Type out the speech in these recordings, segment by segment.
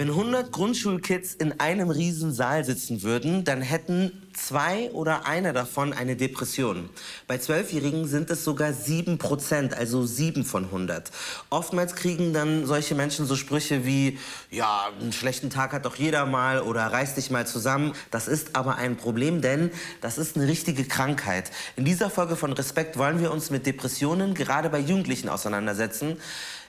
Wenn 100 Grundschulkids in einem Riesensaal sitzen würden, dann hätten zwei oder einer davon eine Depression. Bei Zwölfjährigen sind es sogar sieben Prozent, also sieben von 100. Oftmals kriegen dann solche Menschen so Sprüche wie, ja, einen schlechten Tag hat doch jeder mal oder reiß dich mal zusammen. Das ist aber ein Problem, denn das ist eine richtige Krankheit. In dieser Folge von Respekt wollen wir uns mit Depressionen gerade bei Jugendlichen auseinandersetzen.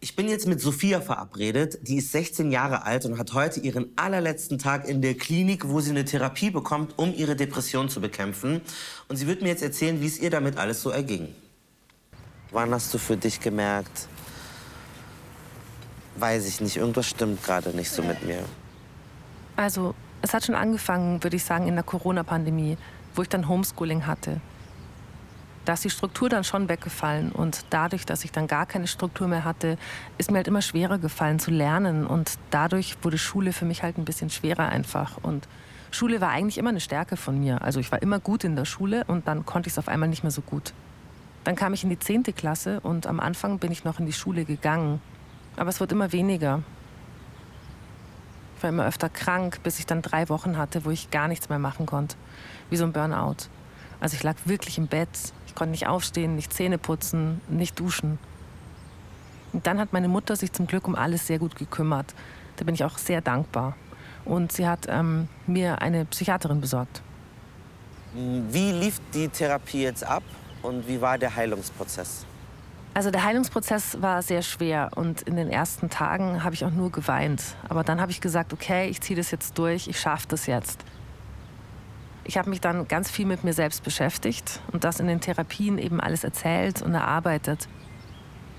Ich bin jetzt mit Sophia verabredet. Die ist 16 Jahre alt und hat heute ihren allerletzten Tag in der Klinik, wo sie eine Therapie bekommt, um ihre Depression zu bekämpfen. Und sie wird mir jetzt erzählen, wie es ihr damit alles so erging. Wann hast du für dich gemerkt, weiß ich nicht, irgendwas stimmt gerade nicht so mit mir? Also, es hat schon angefangen, würde ich sagen, in der Corona-Pandemie, wo ich dann Homeschooling hatte da ist die Struktur dann schon weggefallen. Und dadurch, dass ich dann gar keine Struktur mehr hatte, ist mir halt immer schwerer gefallen zu lernen. Und dadurch wurde Schule für mich halt ein bisschen schwerer einfach. Und Schule war eigentlich immer eine Stärke von mir. Also ich war immer gut in der Schule und dann konnte ich es auf einmal nicht mehr so gut. Dann kam ich in die 10. Klasse und am Anfang bin ich noch in die Schule gegangen. Aber es wird immer weniger. Ich war immer öfter krank, bis ich dann drei Wochen hatte, wo ich gar nichts mehr machen konnte. Wie so ein Burnout. Also ich lag wirklich im Bett, konnte nicht aufstehen, nicht Zähne putzen, nicht duschen. Und dann hat meine Mutter sich zum Glück um alles sehr gut gekümmert. Da bin ich auch sehr dankbar. Und sie hat ähm, mir eine Psychiaterin besorgt. Wie lief die Therapie jetzt ab und wie war der Heilungsprozess? Also der Heilungsprozess war sehr schwer und in den ersten Tagen habe ich auch nur geweint. Aber dann habe ich gesagt, okay, ich ziehe das jetzt durch, ich schaffe das jetzt. Ich habe mich dann ganz viel mit mir selbst beschäftigt und das in den Therapien eben alles erzählt und erarbeitet.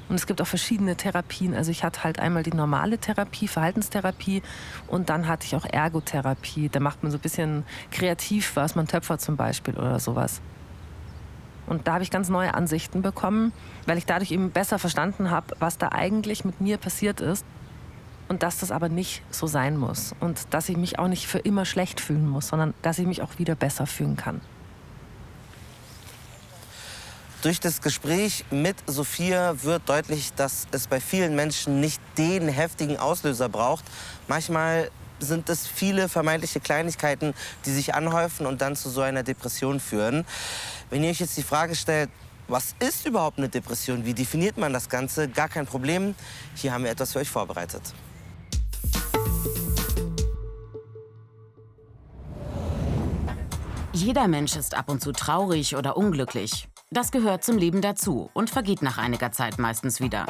Und es gibt auch verschiedene Therapien. Also ich hatte halt einmal die normale Therapie, Verhaltenstherapie und dann hatte ich auch Ergotherapie. Da macht man so ein bisschen kreativ was, man Töpfer zum Beispiel oder sowas. Und da habe ich ganz neue Ansichten bekommen, weil ich dadurch eben besser verstanden habe, was da eigentlich mit mir passiert ist und dass das aber nicht so sein muss und dass ich mich auch nicht für immer schlecht fühlen muss, sondern dass ich mich auch wieder besser fühlen kann. Durch das Gespräch mit Sophia wird deutlich, dass es bei vielen Menschen nicht den heftigen Auslöser braucht. Manchmal sind es viele vermeintliche Kleinigkeiten, die sich anhäufen und dann zu so einer Depression führen. Wenn ihr euch jetzt die Frage stellt, was ist überhaupt eine Depression? Wie definiert man das Ganze? Gar kein Problem. Hier haben wir etwas für euch vorbereitet. Jeder Mensch ist ab und zu traurig oder unglücklich. Das gehört zum Leben dazu und vergeht nach einiger Zeit meistens wieder.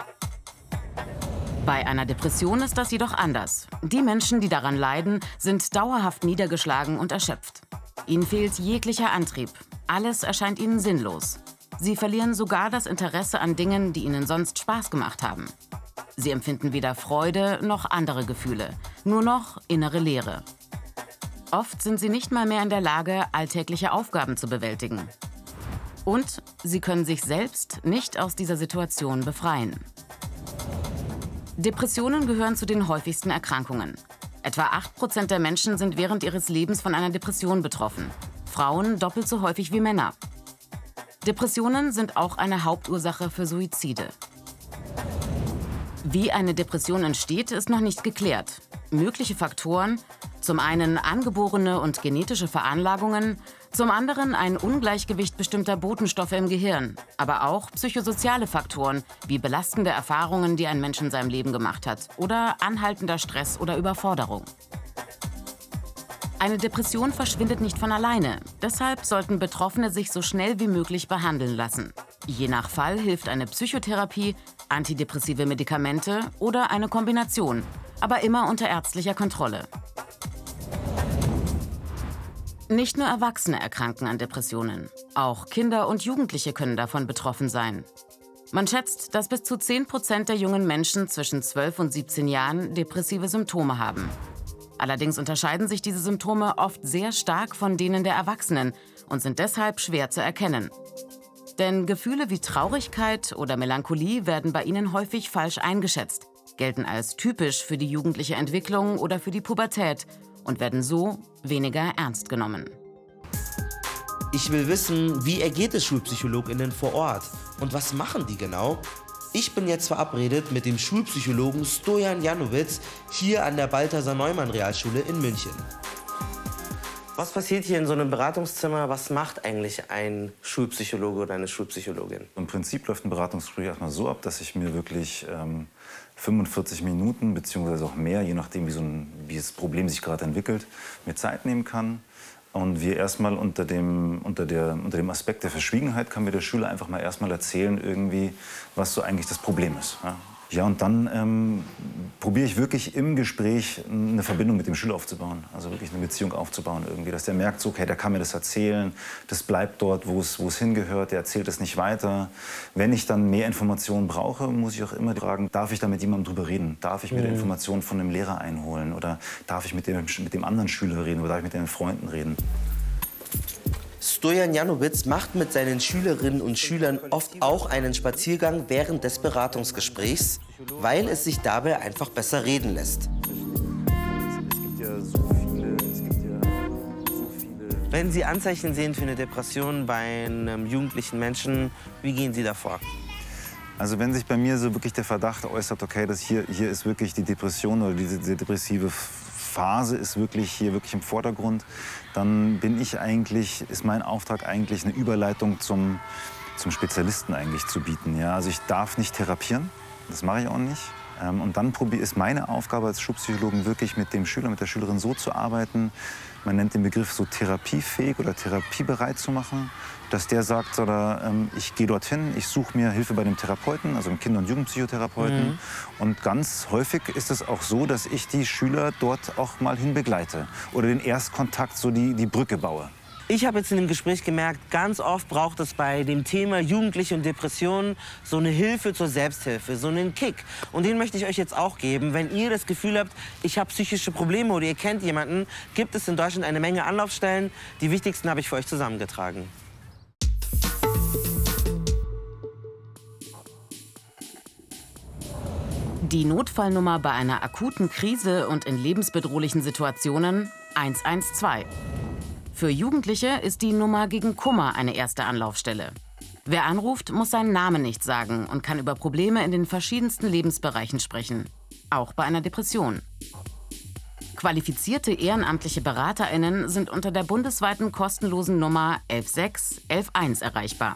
Bei einer Depression ist das jedoch anders. Die Menschen, die daran leiden, sind dauerhaft niedergeschlagen und erschöpft. Ihnen fehlt jeglicher Antrieb. Alles erscheint ihnen sinnlos. Sie verlieren sogar das Interesse an Dingen, die ihnen sonst Spaß gemacht haben. Sie empfinden weder Freude noch andere Gefühle, nur noch innere Leere. Oft sind sie nicht mal mehr in der Lage, alltägliche Aufgaben zu bewältigen. Und sie können sich selbst nicht aus dieser Situation befreien. Depressionen gehören zu den häufigsten Erkrankungen. Etwa 8% der Menschen sind während ihres Lebens von einer Depression betroffen. Frauen doppelt so häufig wie Männer. Depressionen sind auch eine Hauptursache für Suizide. Wie eine Depression entsteht, ist noch nicht geklärt. Mögliche Faktoren zum einen angeborene und genetische Veranlagungen, zum anderen ein Ungleichgewicht bestimmter Botenstoffe im Gehirn, aber auch psychosoziale Faktoren wie belastende Erfahrungen, die ein Mensch in seinem Leben gemacht hat, oder anhaltender Stress oder Überforderung. Eine Depression verschwindet nicht von alleine. Deshalb sollten Betroffene sich so schnell wie möglich behandeln lassen. Je nach Fall hilft eine Psychotherapie, antidepressive Medikamente oder eine Kombination, aber immer unter ärztlicher Kontrolle. Nicht nur Erwachsene erkranken an Depressionen. Auch Kinder und Jugendliche können davon betroffen sein. Man schätzt, dass bis zu 10 Prozent der jungen Menschen zwischen 12 und 17 Jahren depressive Symptome haben. Allerdings unterscheiden sich diese Symptome oft sehr stark von denen der Erwachsenen und sind deshalb schwer zu erkennen. Denn Gefühle wie Traurigkeit oder Melancholie werden bei ihnen häufig falsch eingeschätzt, gelten als typisch für die jugendliche Entwicklung oder für die Pubertät und werden so weniger ernst genommen. Ich will wissen, wie ergeht es SchulpsychologInnen vor Ort und was machen die genau? Ich bin jetzt verabredet mit dem Schulpsychologen Stojan Janowitz hier an der Balthasar Neumann Realschule in München. Was passiert hier in so einem Beratungszimmer? Was macht eigentlich ein Schulpsychologe oder eine Schulpsychologin? Im Prinzip läuft ein Beratungsgespräch erstmal so ab, dass ich mir wirklich ähm, 45 Minuten beziehungsweise auch mehr, je nachdem, wie, so ein, wie das Problem sich gerade entwickelt, mir Zeit nehmen kann. Und wir erstmal unter dem, unter, der, unter dem Aspekt der Verschwiegenheit kann mir der Schüler einfach mal erstmal erzählen, irgendwie, was so eigentlich das Problem ist. Ja? Ja, und dann ähm, probiere ich wirklich im Gespräch eine Verbindung mit dem Schüler aufzubauen. Also wirklich eine Beziehung aufzubauen irgendwie. Dass der merkt, so, okay, der kann mir das erzählen, das bleibt dort, wo es, wo es hingehört, der erzählt es nicht weiter. Wenn ich dann mehr Informationen brauche, muss ich auch immer fragen, darf ich da mit jemandem drüber reden? Darf ich mir mhm. Informationen von einem Lehrer einholen? Oder darf ich mit dem, mit dem anderen Schüler reden? Oder darf ich mit den Freunden reden? Stojan Janowitz macht mit seinen Schülerinnen und Schülern oft auch einen Spaziergang während des Beratungsgesprächs, weil es sich dabei einfach besser reden lässt. Wenn Sie Anzeichen sehen für eine Depression bei einem jugendlichen Menschen, wie gehen Sie davor? Also wenn sich bei mir so wirklich der Verdacht äußert, okay, das hier, hier ist wirklich die Depression oder diese, diese depressive Phase ist wirklich hier wirklich im Vordergrund, dann bin ich eigentlich, ist mein Auftrag eigentlich eine Überleitung zum, zum Spezialisten eigentlich zu bieten. Ja? Also ich darf nicht therapieren, das mache ich auch nicht. Ähm, und dann ist meine Aufgabe als Schulpsychologen wirklich mit dem Schüler, mit der Schülerin so zu arbeiten, man nennt den Begriff so therapiefähig oder therapiebereit zu machen, dass der sagt, oder, ähm, ich gehe dorthin, ich suche mir Hilfe bei dem Therapeuten, also dem Kinder- und Jugendpsychotherapeuten. Mhm. Und ganz häufig ist es auch so, dass ich die Schüler dort auch mal hin begleite oder den Erstkontakt, so die, die Brücke baue. Ich habe jetzt in dem Gespräch gemerkt, ganz oft braucht es bei dem Thema Jugendliche und Depressionen so eine Hilfe zur Selbsthilfe, so einen Kick. Und den möchte ich euch jetzt auch geben. Wenn ihr das Gefühl habt, ich habe psychische Probleme oder ihr kennt jemanden, gibt es in Deutschland eine Menge Anlaufstellen. Die wichtigsten habe ich für euch zusammengetragen. Die Notfallnummer bei einer akuten Krise und in lebensbedrohlichen Situationen 112. Für Jugendliche ist die Nummer gegen Kummer eine erste Anlaufstelle. Wer anruft, muss seinen Namen nicht sagen und kann über Probleme in den verschiedensten Lebensbereichen sprechen, auch bei einer Depression. Qualifizierte ehrenamtliche Beraterinnen sind unter der bundesweiten kostenlosen Nummer 116 111 erreichbar.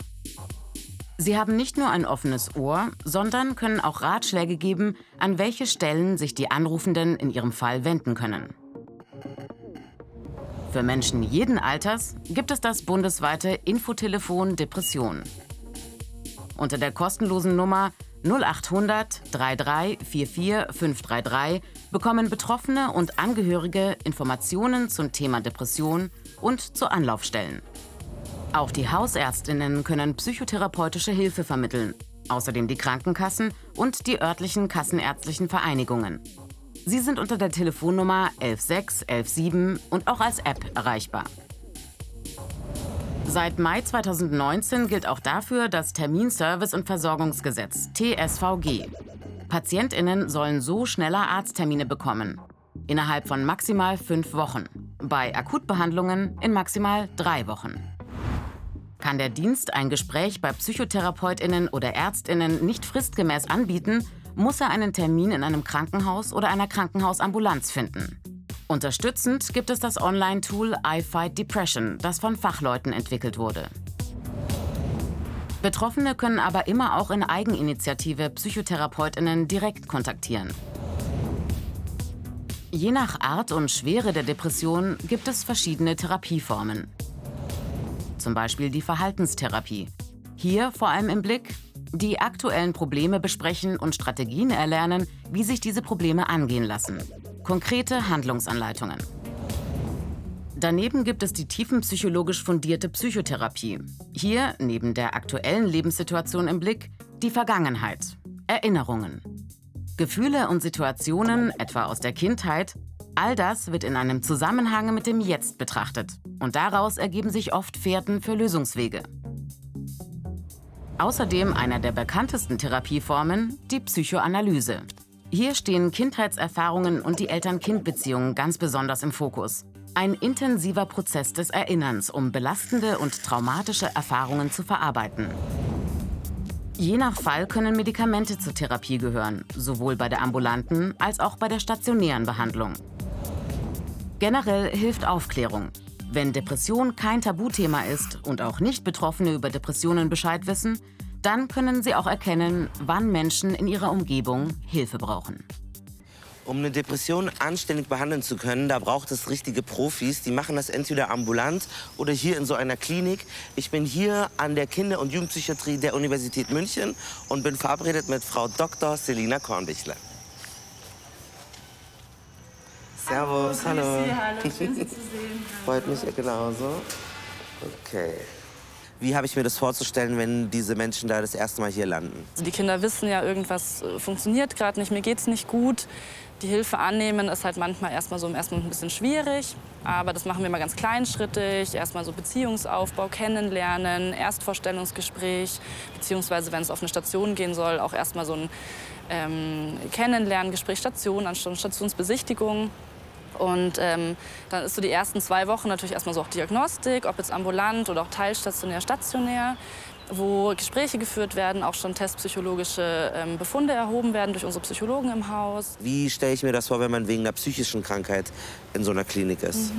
Sie haben nicht nur ein offenes Ohr, sondern können auch Ratschläge geben, an welche Stellen sich die Anrufenden in ihrem Fall wenden können. Für Menschen jeden Alters gibt es das bundesweite Infotelefon Depression. Unter der kostenlosen Nummer 0800 33 44 533 bekommen Betroffene und Angehörige Informationen zum Thema Depression und zu Anlaufstellen. Auch die Hausärztinnen können psychotherapeutische Hilfe vermitteln, außerdem die Krankenkassen und die örtlichen kassenärztlichen Vereinigungen. Sie sind unter der Telefonnummer 116 117 und auch als App erreichbar. Seit Mai 2019 gilt auch dafür das Terminservice- und Versorgungsgesetz TSVG. Patientinnen sollen so schneller Arzttermine bekommen. Innerhalb von maximal fünf Wochen. Bei Akutbehandlungen in maximal drei Wochen. Kann der Dienst ein Gespräch bei Psychotherapeutinnen oder Ärztinnen nicht fristgemäß anbieten, muss er einen Termin in einem Krankenhaus oder einer Krankenhausambulanz finden. Unterstützend gibt es das Online-Tool iFight Depression, das von Fachleuten entwickelt wurde. Betroffene können aber immer auch in Eigeninitiative Psychotherapeutinnen direkt kontaktieren. Je nach Art und Schwere der Depression gibt es verschiedene Therapieformen. Zum Beispiel die Verhaltenstherapie. Hier vor allem im Blick die aktuellen Probleme besprechen und Strategien erlernen, wie sich diese Probleme angehen lassen. Konkrete Handlungsanleitungen. Daneben gibt es die tiefenpsychologisch fundierte Psychotherapie. Hier, neben der aktuellen Lebenssituation im Blick, die Vergangenheit, Erinnerungen. Gefühle und Situationen, etwa aus der Kindheit, all das wird in einem Zusammenhang mit dem Jetzt betrachtet. Und daraus ergeben sich oft Fährten für Lösungswege. Außerdem einer der bekanntesten Therapieformen, die Psychoanalyse. Hier stehen Kindheitserfahrungen und die Eltern-Kind-Beziehungen ganz besonders im Fokus. Ein intensiver Prozess des Erinnerns, um belastende und traumatische Erfahrungen zu verarbeiten. Je nach Fall können Medikamente zur Therapie gehören, sowohl bei der ambulanten als auch bei der stationären Behandlung. Generell hilft Aufklärung. Wenn Depression kein Tabuthema ist und auch Nicht-Betroffene über Depressionen Bescheid wissen, dann können sie auch erkennen, wann Menschen in ihrer Umgebung Hilfe brauchen. Um eine Depression anständig behandeln zu können, da braucht es richtige Profis. Die machen das entweder ambulant oder hier in so einer Klinik. Ich bin hier an der Kinder- und Jugendpsychiatrie der Universität München und bin verabredet mit Frau Dr. Selina Kornbichler. Servus, hallo. Sie, hallo, schön Sie zu sehen. Freut mich genauso. Okay. Wie habe ich mir das vorzustellen, wenn diese Menschen da das erste Mal hier landen? Also die Kinder wissen ja, irgendwas äh, funktioniert gerade nicht, mir geht's nicht gut. Die Hilfe annehmen ist halt manchmal erstmal so im ersten Moment ein bisschen schwierig. Aber das machen wir mal ganz kleinschrittig. Erstmal so Beziehungsaufbau, kennenlernen, Erstvorstellungsgespräch. Beziehungsweise, wenn es auf eine Station gehen soll, auch erstmal so ein ähm, Kennenlerngespräch, Station, anstatt Stationsbesichtigung. Und ähm, dann ist so die ersten zwei Wochen natürlich erstmal so auch Diagnostik, ob jetzt ambulant oder auch teilstationär, stationär, wo Gespräche geführt werden, auch schon testpsychologische ähm, Befunde erhoben werden durch unsere Psychologen im Haus. Wie stelle ich mir das vor, wenn man wegen einer psychischen Krankheit in so einer Klinik ist?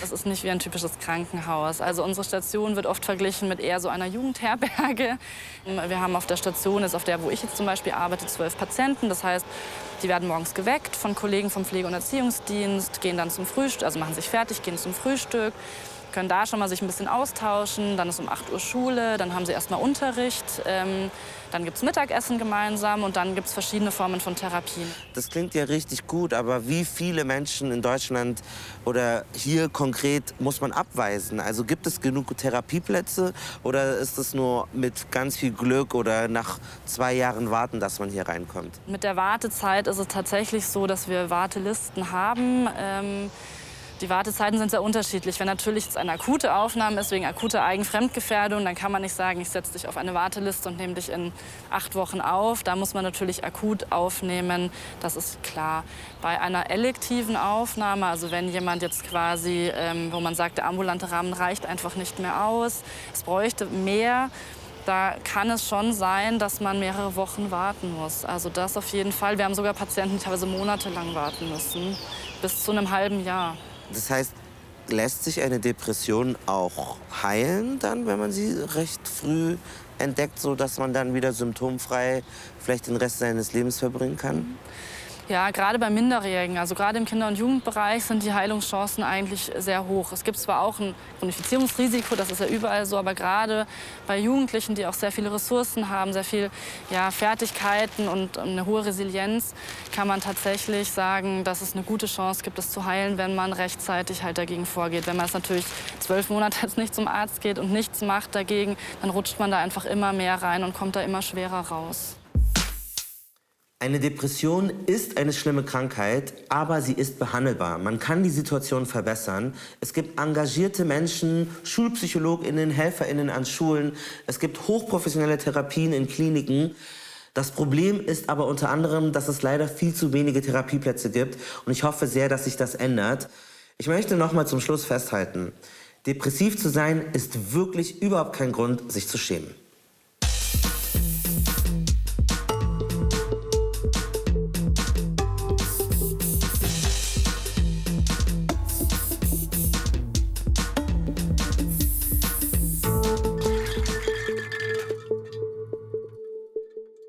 Das ist nicht wie ein typisches Krankenhaus. Also unsere Station wird oft verglichen mit eher so einer Jugendherberge. Wir haben auf der Station, ist auf der, wo ich jetzt zum Beispiel arbeite, zwölf Patienten. Das heißt, die werden morgens geweckt von Kollegen vom Pflege- und Erziehungsdienst, gehen dann zum Frühstück, also machen sich fertig, gehen zum Frühstück, können da schon mal sich ein bisschen austauschen. Dann ist um 8 Uhr Schule, dann haben sie erst mal Unterricht. Ähm, dann gibt es Mittagessen gemeinsam und dann gibt es verschiedene Formen von Therapien. Das klingt ja richtig gut, aber wie viele Menschen in Deutschland oder hier konkret muss man abweisen? Also gibt es genug Therapieplätze oder ist es nur mit ganz viel Glück oder nach zwei Jahren warten, dass man hier reinkommt? Mit der Wartezeit ist es tatsächlich so, dass wir Wartelisten haben. Ähm, die Wartezeiten sind sehr unterschiedlich. Wenn natürlich jetzt eine akute Aufnahme ist wegen akuter Eigenfremdgefährdung, dann kann man nicht sagen, ich setze dich auf eine Warteliste und nehme dich in acht Wochen auf. Da muss man natürlich akut aufnehmen, das ist klar. Bei einer elektiven Aufnahme, also wenn jemand jetzt quasi, ähm, wo man sagt, der ambulante Rahmen reicht einfach nicht mehr aus, es bräuchte mehr, da kann es schon sein, dass man mehrere Wochen warten muss. Also das auf jeden Fall. Wir haben sogar Patienten, die teilweise monatelang warten müssen, bis zu einem halben Jahr. Das heißt, lässt sich eine Depression auch heilen dann, wenn man sie recht früh entdeckt, so dass man dann wieder symptomfrei vielleicht den Rest seines Lebens verbringen kann? Ja, gerade bei Minderjährigen, also gerade im Kinder- und Jugendbereich sind die Heilungschancen eigentlich sehr hoch. Es gibt zwar auch ein Chronifizierungsrisiko, das ist ja überall so, aber gerade bei Jugendlichen, die auch sehr viele Ressourcen haben, sehr viel ja, Fertigkeiten und eine hohe Resilienz, kann man tatsächlich sagen, dass es eine gute Chance gibt, es zu heilen, wenn man rechtzeitig halt dagegen vorgeht. Wenn man es natürlich zwölf Monate jetzt nicht zum Arzt geht und nichts macht dagegen, dann rutscht man da einfach immer mehr rein und kommt da immer schwerer raus. Eine Depression ist eine schlimme Krankheit, aber sie ist behandelbar. Man kann die Situation verbessern. Es gibt engagierte Menschen, Schulpsychologinnen, Helferinnen an Schulen. Es gibt hochprofessionelle Therapien in Kliniken. Das Problem ist aber unter anderem, dass es leider viel zu wenige Therapieplätze gibt. Und ich hoffe sehr, dass sich das ändert. Ich möchte noch mal zum Schluss festhalten. Depressiv zu sein ist wirklich überhaupt kein Grund, sich zu schämen.